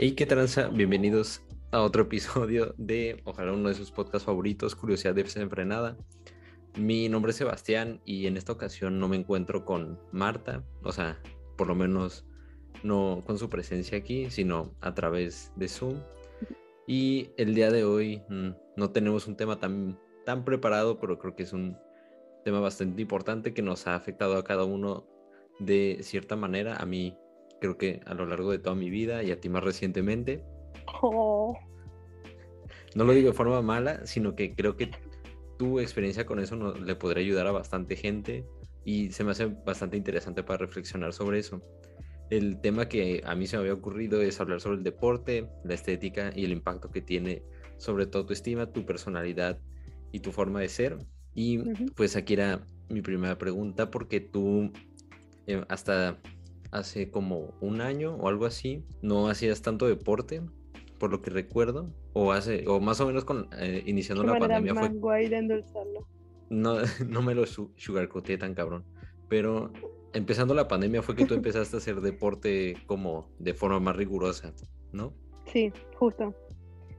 Hey, ¿qué tranza? Bienvenidos a otro episodio de, ojalá uno de sus podcasts favoritos, Curiosidad Desenfrenada. Mi nombre es Sebastián y en esta ocasión no me encuentro con Marta, o sea, por lo menos no con su presencia aquí, sino a través de Zoom. Y el día de hoy mm, no tenemos un tema tan, tan preparado, pero creo que es un tema bastante importante que nos ha afectado a cada uno de cierta manera. A mí creo que a lo largo de toda mi vida y a ti más recientemente. Oh. No lo digo de forma mala, sino que creo que tu experiencia con eso no, le podría ayudar a bastante gente y se me hace bastante interesante para reflexionar sobre eso. El tema que a mí se me había ocurrido es hablar sobre el deporte, la estética y el impacto que tiene sobre todo tu estima, tu personalidad y tu forma de ser. Y pues aquí era mi primera pregunta porque tú eh, hasta hace como un año o algo así, no hacías tanto deporte, por lo que recuerdo, o hace, o más o menos con eh, iniciando la pandemia fue. No, no me lo sugarcoté tan cabrón. Pero empezando la pandemia fue que tú empezaste a hacer deporte como de forma más rigurosa, ¿no? Sí, justo.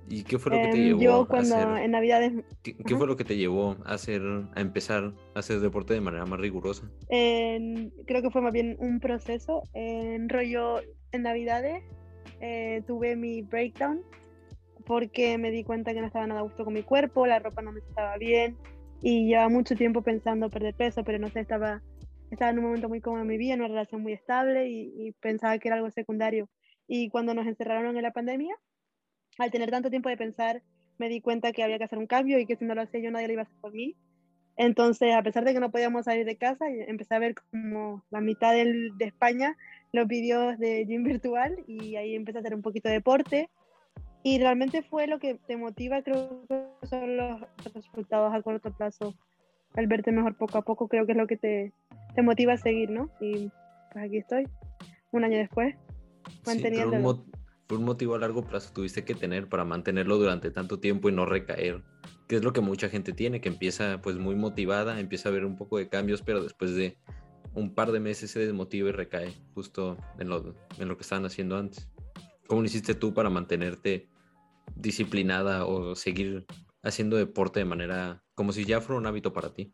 ¿Y qué fue lo que te em, llevó yo cuando a hacer, en Navidades... ¿Qué, fue lo que te llevó a hacer, a empezar a hacer deporte de manera más rigurosa? creo que fue más bien un proceso. En rollo, en Navidades eh, tuve mi breakdown porque me di cuenta que no estaba nada a gusto con mi cuerpo, la ropa no me estaba bien y llevaba mucho tiempo pensando perder peso, pero no sé, estaba, estaba en un momento muy cómodo en mi vida, en una relación muy estable y, y pensaba que era algo secundario. Y cuando nos encerraron en la pandemia, al tener tanto tiempo de pensar, me di cuenta que había que hacer un cambio y que si no lo hacía yo nadie lo iba a hacer por mí. Entonces, a pesar de que no podíamos salir de casa, empecé a ver como la mitad del, de España los vídeos de gym virtual y ahí empecé a hacer un poquito de deporte. Y realmente fue lo que te motiva, creo que son los resultados a corto plazo. El verte mejor poco a poco, creo que es lo que te, te motiva a seguir, ¿no? Y pues aquí estoy, un año después, manteniéndolo un motivo a largo plazo tuviste que tener para mantenerlo durante tanto tiempo y no recaer? Que es lo que mucha gente tiene, que empieza pues muy motivada, empieza a ver un poco de cambios, pero después de un par de meses se desmotiva y recae justo en lo, en lo que estaban haciendo antes. ¿Cómo lo hiciste tú para mantenerte disciplinada o seguir haciendo deporte de manera como si ya fuera un hábito para ti?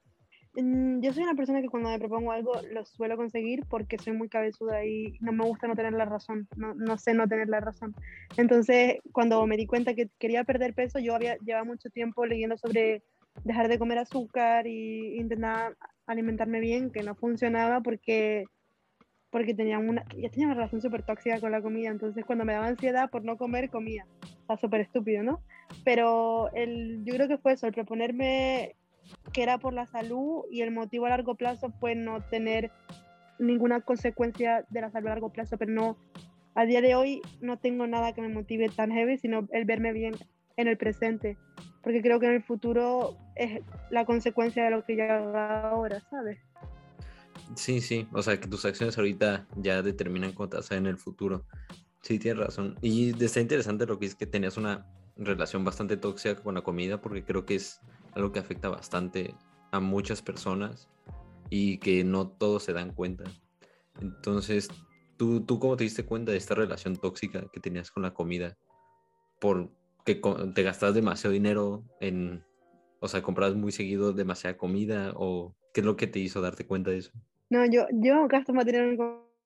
Mm, yo soy una persona que cuando me propongo algo lo suelo conseguir porque soy muy cabezuda y no me gusta no tener la razón, no, no sé no tener la razón. Entonces, cuando me di cuenta que quería perder peso, yo había llevado mucho tiempo leyendo sobre dejar de comer azúcar y intentar alimentarme bien, que no funcionaba porque porque tenía una, ya tenía una relación súper tóxica con la comida, entonces cuando me daba ansiedad por no comer, comía. Está súper estúpido, ¿no? Pero el, yo creo que fue eso, el proponerme que era por la salud y el motivo a largo plazo fue no tener ninguna consecuencia de la salud a largo plazo, pero no, a día de hoy no tengo nada que me motive tan heavy, sino el verme bien en el presente, porque creo que en el futuro es la consecuencia de lo que ya haga ahora, ¿sabes? Sí, sí, o sea que tus acciones ahorita ya determinan cómo te vas a en el futuro. Sí, tienes razón. Y está interesante lo que es que tenías una relación bastante tóxica con la comida, porque creo que es algo que afecta bastante a muchas personas y que no todos se dan cuenta. Entonces, ¿tú, ¿tú cómo te diste cuenta de esta relación tóxica que tenías con la comida? ¿Porque te gastas demasiado dinero en, o sea, compras muy seguido demasiada comida o qué es lo que te hizo darte cuenta de eso? No, yo, yo gasto más dinero en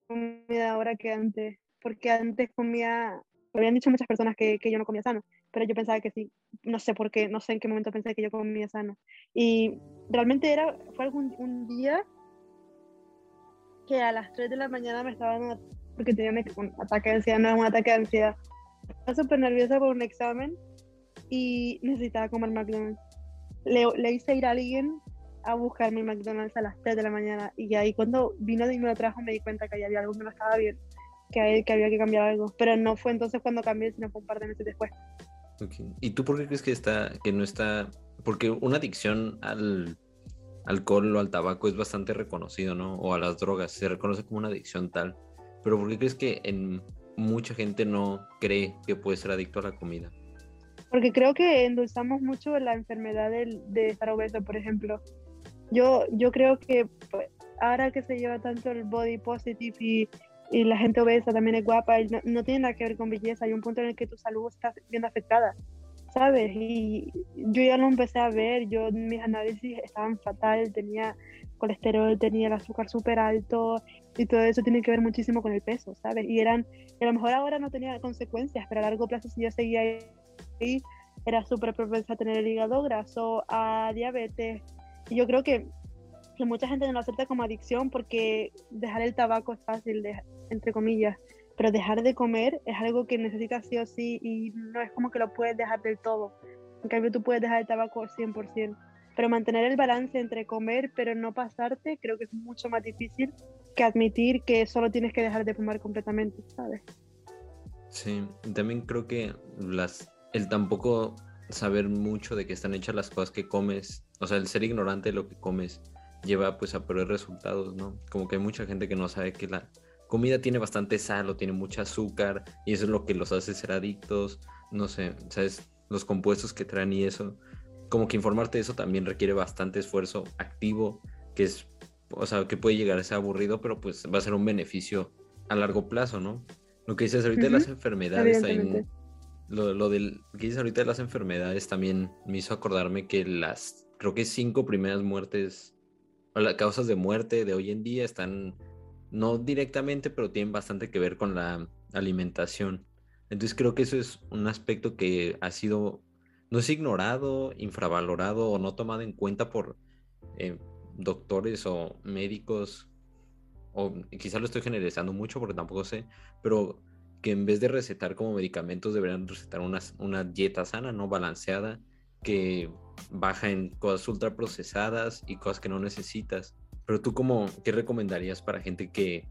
comida ahora que antes, porque antes comía, me habían dicho muchas personas que, que yo no comía sano pero yo pensaba que sí, no sé por qué, no sé en qué momento pensé que yo comía sano. Y realmente era, fue algún un día que a las 3 de la mañana me estaba dando, porque tenía un ataque de ansiedad, no era un ataque de ansiedad. Estaba súper nerviosa por un examen y necesitaba comer McDonald's. Le, le hice ir a alguien a buscarme McDonald's a las 3 de la mañana y ahí cuando vino y me lo trajo me di cuenta que había algo que no estaba bien, que, que había que cambiar algo. Pero no fue entonces cuando cambié, sino fue un par de meses después. ¿Y tú por qué crees que está, que no está? Porque una adicción al alcohol o al tabaco es bastante reconocido, ¿no? O a las drogas, se reconoce como una adicción tal. Pero ¿por qué crees que en mucha gente no cree que puede ser adicto a la comida? Porque creo que endulzamos mucho la enfermedad de, de estar obeso, por ejemplo. Yo, yo creo que pues, ahora que se lleva tanto el body positive y, y la gente obesa también es guapa y no, tiene nada que ver con belleza. Hay un punto en el que tu salud está bien afectada, ¿sabes? Y yo ya lo empecé a ver, yo mis análisis estaban fatal, tenía colesterol, tenía el azúcar súper alto y todo eso tiene que ver muchísimo con el peso, ¿sabes? Y eran, a lo mejor ahora no tenía consecuencias, pero a largo plazo si yo seguía ahí, era súper propensa a tener el hígado graso, a diabetes. Y yo creo que, que mucha gente no lo acepta como adicción porque dejar el tabaco es fácil, de, entre comillas, pero dejar de comer es algo que necesitas sí o sí y no es como que lo puedes dejar del todo. En cambio, tú puedes dejar el tabaco 100%, pero mantener el balance entre comer pero no pasarte creo que es mucho más difícil que admitir que solo tienes que dejar de fumar completamente, ¿sabes? Sí, también creo que las, el tampoco saber mucho de qué están hechas las cosas que comes, o sea, el ser ignorante de lo que comes lleva pues a peores resultados, ¿no? Como que hay mucha gente que no sabe que la comida tiene bastante sal o tiene mucho azúcar y eso es lo que los hace ser adictos, no sé, ¿sabes? Los compuestos que traen y eso. Como que informarte de eso también requiere bastante esfuerzo activo, que es, o sea, que puede llegar a ser aburrido, pero pues va a ser un beneficio a largo plazo, ¿no? Lo que dices ahorita de las enfermedades, lo, lo del que dices ahorita de las enfermedades también me hizo acordarme que las, creo que cinco primeras muertes, las causas de muerte de hoy en día están no directamente, pero tienen bastante que ver con la alimentación. Entonces creo que eso es un aspecto que ha sido, no es ignorado, infravalorado o no tomado en cuenta por eh, doctores o médicos, o quizá lo estoy generalizando mucho porque tampoco sé, pero que en vez de recetar como medicamentos deberían recetar una, una dieta sana, no balanceada, que baja en cosas ultraprocesadas y cosas que no necesitas. Pero tú como, ¿qué recomendarías para gente que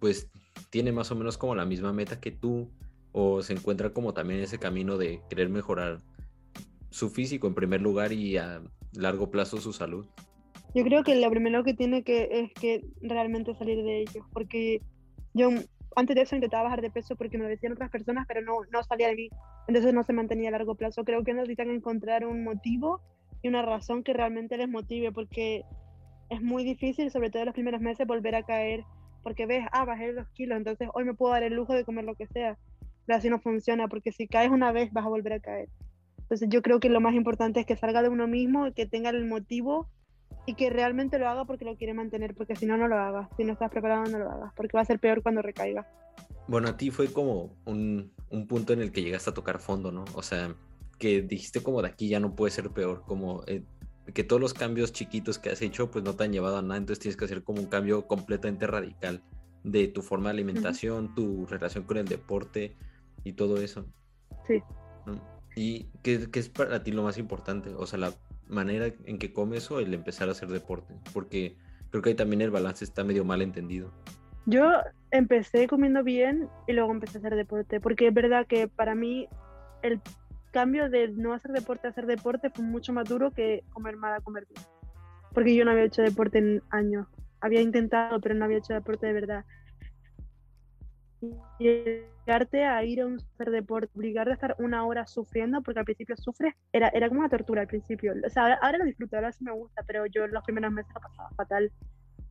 pues tiene más o menos como la misma meta que tú o se encuentra como también ese camino de querer mejorar su físico en primer lugar y a largo plazo su salud? Yo creo que lo primero que tiene que es que realmente salir de ello, porque yo antes de eso intentaba bajar de peso porque me decían otras personas, pero no, no salía de mí, entonces no se mantenía a largo plazo. Creo que necesitan encontrar un motivo y una razón que realmente les motive, porque es muy difícil, sobre todo en los primeros meses, volver a caer, porque ves, ah, bajé dos kilos, entonces hoy me puedo dar el lujo de comer lo que sea, pero así no funciona, porque si caes una vez vas a volver a caer. Entonces yo creo que lo más importante es que salga de uno mismo, que tenga el motivo y que realmente lo haga porque lo quiere mantener, porque si no, no lo hagas, si no estás preparado, no lo hagas, porque va a ser peor cuando recaiga. Bueno, a ti fue como un, un punto en el que llegaste a tocar fondo, ¿no? O sea, que dijiste como de aquí ya no puede ser peor, como eh, que todos los cambios chiquitos que has hecho pues no te han llevado a nada, entonces tienes que hacer como un cambio completamente radical de tu forma de alimentación, tu relación con el deporte y todo eso. Sí. ¿Y qué, qué, es para ti lo más importante? O sea, la manera en que comes o el empezar a hacer deporte, porque creo que ahí también el balance está medio mal entendido. Yo empecé comiendo bien y luego empecé a hacer deporte, porque es verdad que para mí el cambio de no hacer deporte a hacer deporte fue mucho más duro que comer mal a comer bien. Porque yo no había hecho deporte en años. Había intentado, pero no había hecho deporte de verdad. Obligarte a ir a un hacer deporte, obligarte a estar una hora sufriendo, porque al principio sufres, era, era como una tortura al principio. O sea, ahora, lo disfruto, ahora sí me gusta, pero yo los primeros meses lo pasaba fatal.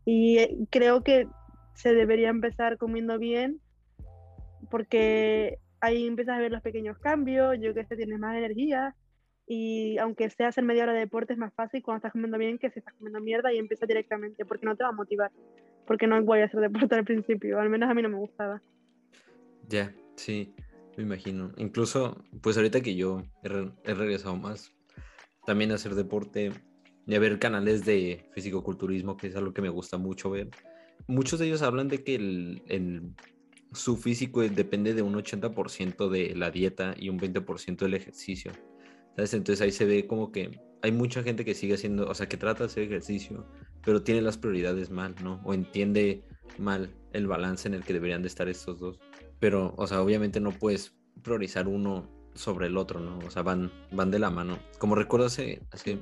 Y eh, creo que se debería empezar comiendo bien, porque ahí empiezas a ver los pequeños cambios, yo que sé, tienes más energía y aunque sea hacer media hora de deporte es más fácil cuando estás comiendo bien que si estás comiendo mierda y empiezas directamente porque no te va a motivar, porque no voy a hacer deporte al principio, al menos a mí no me gustaba. Ya, sí, me imagino. Incluso, pues ahorita que yo he, regresado más también a hacer deporte y a ver canales de fisicoculturismo, que es algo que me gusta mucho ver. Muchos de ellos hablan de que el su físico depende de un 80% de la dieta y un 20% del ejercicio. Entonces ahí se ve como que hay mucha gente que sigue haciendo, o sea, que trata de hacer ejercicio, pero tiene las prioridades mal, ¿no? O entiende mal el balance en el que deberían de estar estos dos. Pero, o sea, obviamente no puedes priorizar uno sobre el otro, ¿no? O sea, van, van de la mano. Como recuerdo hace, hace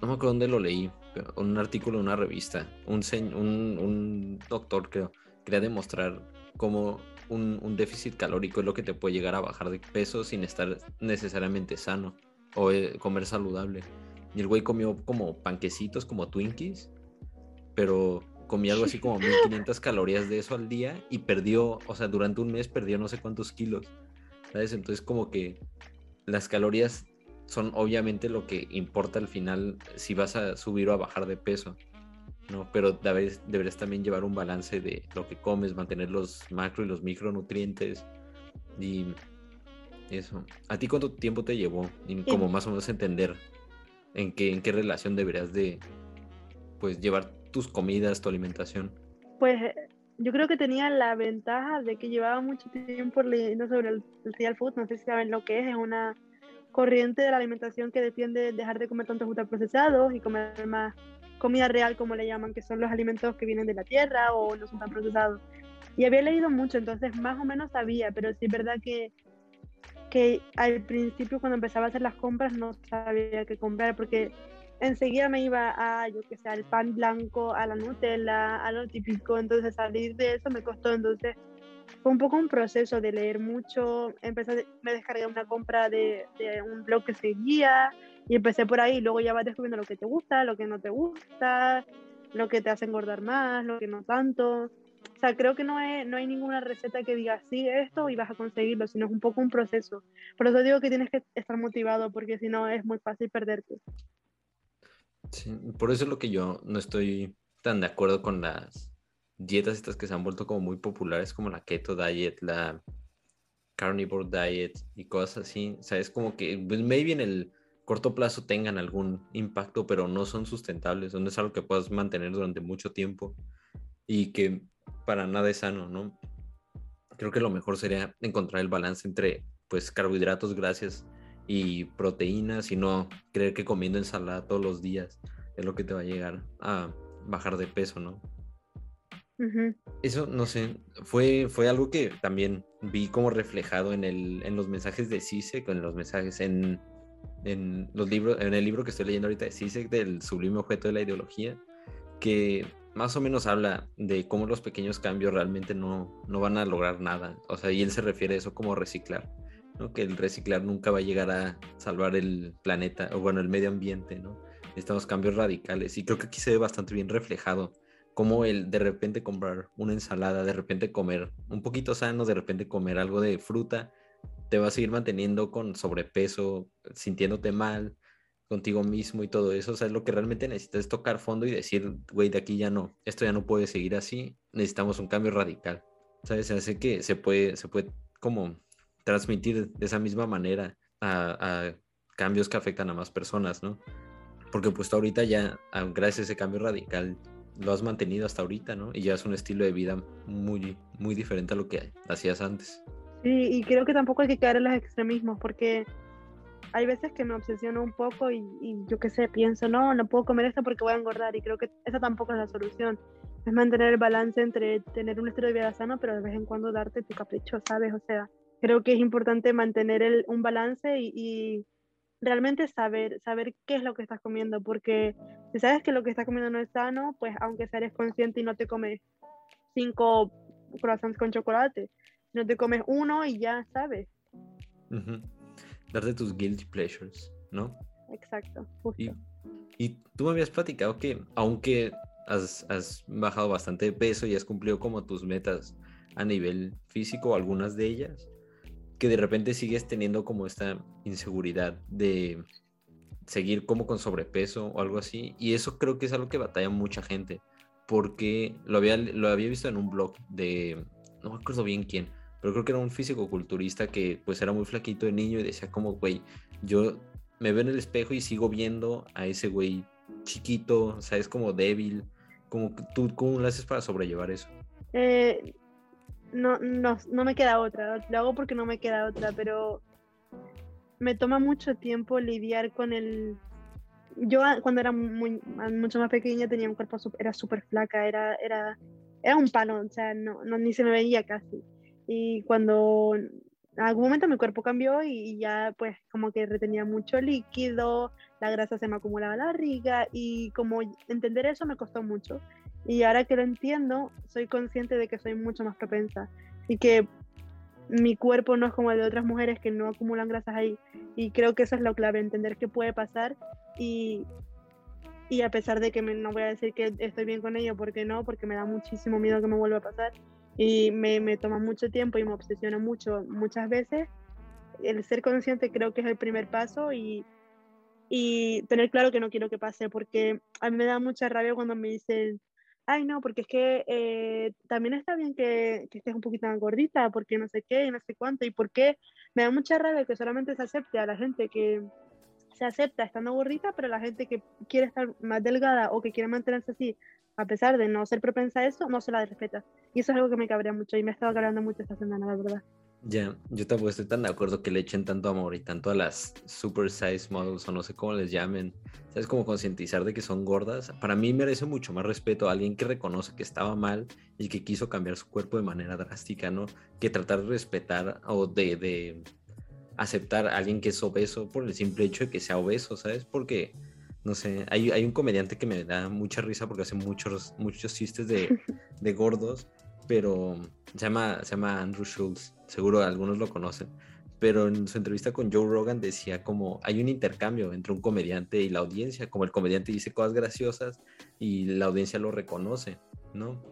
no me acuerdo dónde lo leí, pero un artículo en una revista, un, un, un doctor creo, quería demostrar como un, déficit calórico es lo que te puede llegar a bajar de peso sin estar necesariamente sano o eh, comer saludable. Y el güey comió como panquecitos, como Twinkies, pero comía algo así como 1500 calorías de eso al día y perdió, o sea, durante un mes perdió no sé cuántos kilos, ¿sabes? Entonces como que las calorías son obviamente lo que importa al final si vas a subir o a bajar de peso, ¿no? Pero deberías, deberías también llevar un balance de lo que comes, mantener los macro y los micronutrientes y eso. ¿A ti cuánto tiempo te llevó? Y como más o menos entender en qué, en qué relación deberías de pues llevar tus comidas, tu alimentación. Pues yo creo que tenía la ventaja de que llevaba mucho tiempo leyendo sobre el, real food, no sé si saben lo que es, es una corriente de la alimentación que defiende de dejar de comer tantos ultraprocesados y comer más comida real, como le llaman, que son los alimentos que vienen de la tierra o no son tan procesados. Y había leído mucho, entonces más o menos sabía, pero sí es verdad que que al principio cuando empezaba a hacer las compras no sabía qué comprar porque enseguida me iba a, yo que sé, al pan blanco, a la Nutella, a lo típico, entonces salir de eso me costó, entonces fue un poco un proceso de leer mucho, empecé, me descargué una compra de, de un blog que seguía y empecé por ahí, luego ya vas descubriendo lo que te gusta, lo que no te gusta, lo que te hace engordar más, lo que no tanto. O sea, creo que no, no hay ninguna receta que diga sí esto y vas a conseguirlo, sino es un poco un proceso. Por eso digo que tienes que estar motivado, porque si no es muy fácil perderte. Sí, por eso es lo que yo no estoy tan de acuerdo con las dietas estas que se han vuelto como muy populares, como la keto diet, la carnivore diet y cosas así. O sea, es como que pues, maybe en el corto plazo tengan algún impacto, pero no son sustentables, no es algo que puedas mantener durante mucho tiempo y que para nada es sano, ¿no? Creo que lo mejor sería encontrar el balance entre pues carbohidratos, grasas y proteínas y no creer que comiendo ensalada todos los días es lo que te va a llegar a bajar de peso, ¿no? Eso, no sé, fue, fue algo que también vi como reflejado en, el, en los mensajes de CISEC, en los mensajes en, en, los libros, en el libro que estoy leyendo ahorita de CISEC, del sublime objeto de la ideología, que más o menos habla de cómo los pequeños cambios realmente no, no van a lograr nada. O sea, y él se refiere a eso como reciclar, ¿no? Que el reciclar nunca va a llegar a salvar el planeta, o bueno, el medio ambiente, ¿no? Estamos cambios radicales. Y creo que aquí se ve bastante bien reflejado cómo el de repente comprar una ensalada, de repente comer un poquito sano, de repente comer algo de fruta, te va a seguir manteniendo con sobrepeso, sintiéndote mal, contigo mismo y todo eso. O sea, es lo que realmente necesitas es tocar fondo y decir, güey, de aquí ya no, esto ya no puede seguir así, necesitamos un cambio radical. ¿Sabes? Hace que se puede, se puede como transmitir de esa misma manera a, cambios que afectan a más personas, ¿no? Porque pues ahorita ya, gracias a ese cambio radical, lo has mantenido hasta ahorita, ¿no? Y ya es un estilo de vida muy, muy diferente a lo que hacías antes. Sí, y creo que tampoco hay que caer en los extremismos, porque hay veces que me obsesiono un poco y, yo qué sé, pienso, no, no puedo comer esto porque voy a engordar y creo que esa tampoco es la solución. Es mantener el balance entre tener un estilo de vida sano, pero de vez en cuando darte tu capricho, ¿sabes? O sea, creo que es importante mantener el, un balance y, realmente saber, saber qué es lo que estás comiendo, porque si sabes que lo que estás comiendo no es sano, pues aunque seas consciente y no te comes cinco croissants con chocolate, no te comes uno y ya sabes darte tus guilty pleasures, ¿no? Exacto, justo. Y, tú me habías platicado que aunque has, has, bajado bastante de peso y has cumplido como tus metas a nivel físico, algunas de ellas, que de repente sigues teniendo como esta inseguridad de seguir como con sobrepeso o algo así. Y eso creo que es algo que batalla mucha gente, porque lo había, lo había visto en un blog de, no me acuerdo bien quién, pero creo que era un físico-culturista que pues era muy flaquito de niño y decía como, güey, yo me veo en el espejo y sigo viendo a ese güey chiquito, o sea, es como débil, como tú, ¿cómo lo haces para sobrellevar eso? Eh, no, no, no me queda otra, lo hago porque no me queda otra, pero me toma mucho tiempo lidiar con el... Yo cuando era muy, mucho más pequeña tenía un cuerpo, era súper flaca, era, era, era un palo, o sea, no, no, ni se me veía casi. Y cuando en algún momento mi cuerpo cambió y ya pues como que retenía mucho líquido, la grasa se me acumulaba en la barriga y como entender eso me costó mucho. Y ahora que lo entiendo, soy consciente de que soy mucho más propensa y que mi cuerpo no es como el de otras mujeres que no acumulan grasas ahí. Y creo que eso es lo clave, entender qué puede pasar y y a pesar de que no voy a decir que estoy bien con ello, porque no, porque me da muchísimo miedo que me vuelva a pasar y me, me toma mucho tiempo y me obsesiona mucho muchas veces, el ser consciente creo que es el primer paso y, y tener claro que no quiero que pase, porque a mí me da mucha rabia cuando me dicen, ay no, porque es que eh, también está bien que, que, estés un poquito más gordita, porque no sé qué y no sé cuánto, y por qué me da mucha rabia que solamente se acepte a la gente que se acepta estando gordita, pero la gente que quiere estar más delgada o que quiere mantenerse así, a pesar de no ser propensa a eso, no se la respeta. Y eso es algo que me cabrea mucho y me ha estado cabreando mucho esta semana, la verdad. Ya, yo tampoco estoy tan de acuerdo que le echen tanto amor y tanto a las super size models o no sé cómo les llamen. ¿Sabes? Como concientizar de que son gordas. Para mí merece mucho más respeto a alguien que reconoce que estaba mal y que quiso cambiar su cuerpo de manera drástica, ¿no? Que tratar de respetar o de, de aceptar a alguien que es obeso por el simple hecho de que sea obeso, ¿sabes? Porque, no sé, hay, hay un comediante que me da mucha risa porque hace muchos, muchos chistes de, de gordos pero se llama, se llama Andrew Schultz, seguro algunos lo conocen, pero en su entrevista con Joe Rogan decía como hay un intercambio entre un comediante y la audiencia, como el comediante dice cosas graciosas y la audiencia lo reconoce, ¿no?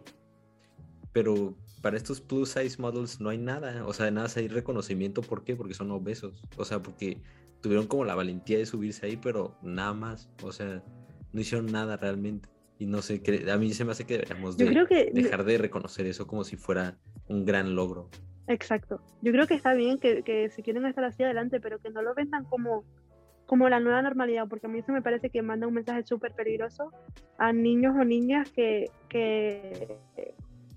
Pero para estos plus size models no hay nada, o sea, de nada hay reconocimiento, ¿por qué? Porque son obesos, o sea, porque tuvieron como la valentía de subirse ahí, pero nada más, o sea, no hicieron nada realmente. Y no sé, a mí se me hace que deberíamos dejar de reconocer eso como si fuera un gran logro. Exacto. Yo creo que está bien que, que si quieren estar así adelante, pero que no lo vendan como, como la nueva normalidad, porque a mí eso me parece que manda un mensaje súper peligroso a niños o niñas que, que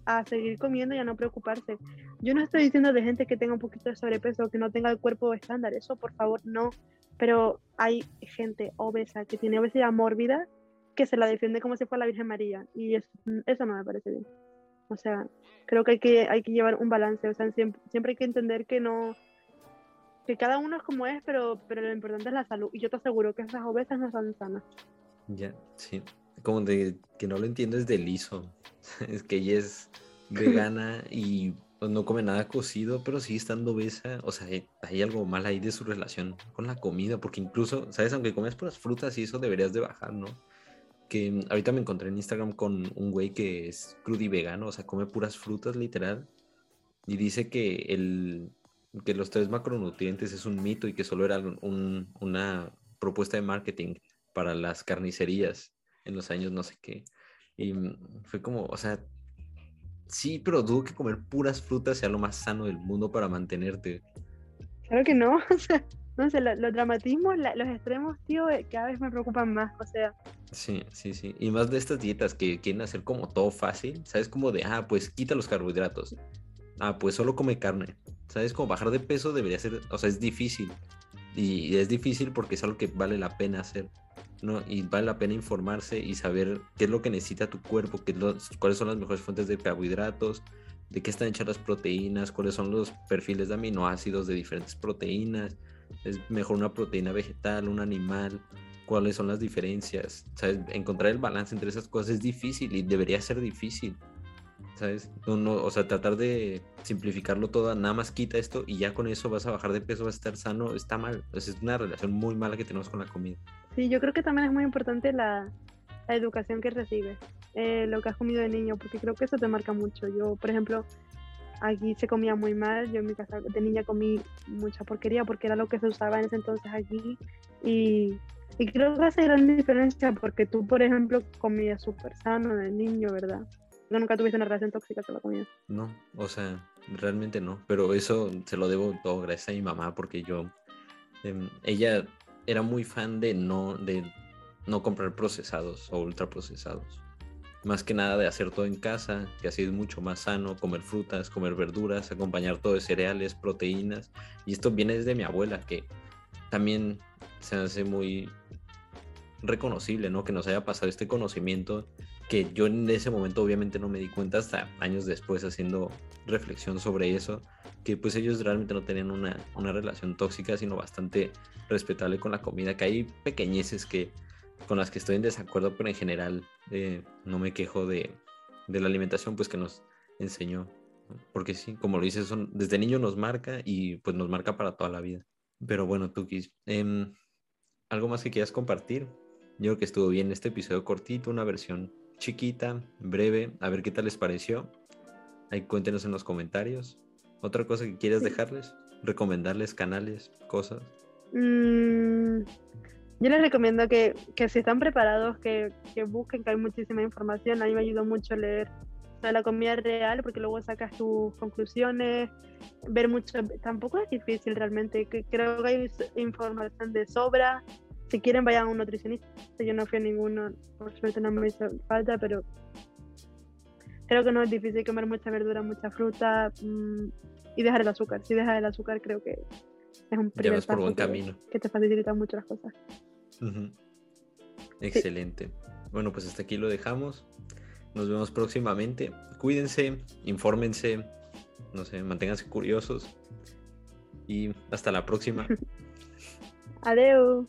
a seguir comiendo y a no preocuparse. Yo no estoy diciendo de gente que tenga un poquito de sobrepeso o que no tenga el cuerpo estándar, eso por favor no, pero hay gente obesa que tiene obesidad mórbida que se la defiende como si fuera la Virgen María y eso, no me parece bien. O sea, creo que hay que, hay que llevar un balance, o sea, siempre, siempre hay que entender que no, que cada uno es como es, pero, pero lo importante es la salud. Y yo te aseguro que esas obesas no son sanas. Ya, sí. Como de que no lo entiendo es de liso. es que ella es vegana y pues, no come nada cocido, pero sigue estando obesa. O sea, hay algo mal ahí de su relación con la comida, porque incluso, ¿sabes? Aunque comes puras frutas y eso deberías de bajar, ¿no? que ahorita me encontré en Instagram con un güey que es crudo y vegano, o sea, come puras frutas literal, y dice que, el, que los tres macronutrientes es un mito y que solo era una propuesta de marketing para las carnicerías en los años no sé qué. Y fue como, o sea, sí, pero dudo que comer puras frutas sea lo más sano del mundo para mantenerte. Claro que no, o sea, no sé, los dramatismos, los extremos, tío, eh, cada vez me preocupan más, o sea. Sí, sí, sí. Y más de estas dietas que quieren hacer como todo fácil, ¿sabes? Como de, ah, pues quita los carbohidratos. Ah, pues solo come carne. ¿Sabes? Como bajar de peso debería ser, o sea, es difícil. Y es difícil porque es algo que vale la pena hacer. ¿No? Y vale la pena informarse y saber qué es lo que necesita tu cuerpo, qué cuáles son las mejores fuentes de carbohidratos, de qué están hechas las proteínas, cuáles son los perfiles de aminoácidos de diferentes proteínas, es mejor una proteína vegetal, un animal, cuáles son las diferencias, ¿sabes? Encontrar el balance entre esas cosas es difícil y debería ser difícil, ¿sabes? o sea, tratar de simplificarlo todo, nada más quita esto y ya con eso vas a bajar de peso, vas a estar sano, está mal, es una relación muy mala que tenemos con la comida. Sí, yo creo que también es muy importante la, educación que recibes, eh, lo que has comido de niño, porque creo que eso te marca mucho. Yo, por ejemplo, Aquí se comía muy mal, yo en mi casa de niña comí mucha porquería porque era lo que se usaba en ese entonces aquí y, y creo que hace gran diferencia porque tú, por ejemplo, comías súper sano de niño, ¿verdad? nunca tuviste una relación tóxica con la comida. No, o sea, realmente no, pero eso se lo debo todo gracias a mi mamá porque yo, em, ella era muy fan de no, de no comprar procesados o ultraprocesados más que nada de hacer todo en casa, que así es mucho más sano, comer frutas, comer verduras, acompañar todo de cereales, proteínas. Y esto viene desde mi abuela, que también se hace muy reconocible, ¿no? Que nos haya pasado este conocimiento que yo en ese momento obviamente no me di cuenta hasta años después haciendo reflexión sobre eso, que pues ellos realmente no tenían una, una relación tóxica, sino bastante respetable con la comida, que hay pequeñeces que con las que estoy en desacuerdo, pero en general eh, no me quejo de, la alimentación pues que nos enseñó. Porque sí, como lo dices, desde niño nos marca y pues nos marca para toda la vida. Pero bueno, Tukis, eh, ¿algo más que quieras compartir? Yo creo que estuvo bien este episodio cortito, una versión chiquita, breve. A ver qué tal les pareció. Ahí cuéntenos en los comentarios. ¿Otra cosa que quieras dejarles? ¿Recomendarles canales, cosas? Mm, yo les recomiendo que, que si están preparados, que, que, busquen, que hay muchísima información. A mí me ayudó mucho leer de la comida real porque luego sacas tus conclusiones, ver mucho, tampoco es difícil realmente, creo que hay información de sobra. Si quieren vayan a un nutricionista, yo no fui a ninguno, por suerte no me hizo falta, pero creo que no es difícil comer mucha verdura, mucha fruta mm, y dejar el azúcar. Si dejas el azúcar creo que es un primer por buen camino. que te facilita mucho las cosas. Excelente. Bueno, pues hasta aquí lo dejamos. Nos vemos próximamente. Cuídense, infórmense, no sé, manténganse curiosos. Y hasta la próxima. Adiós.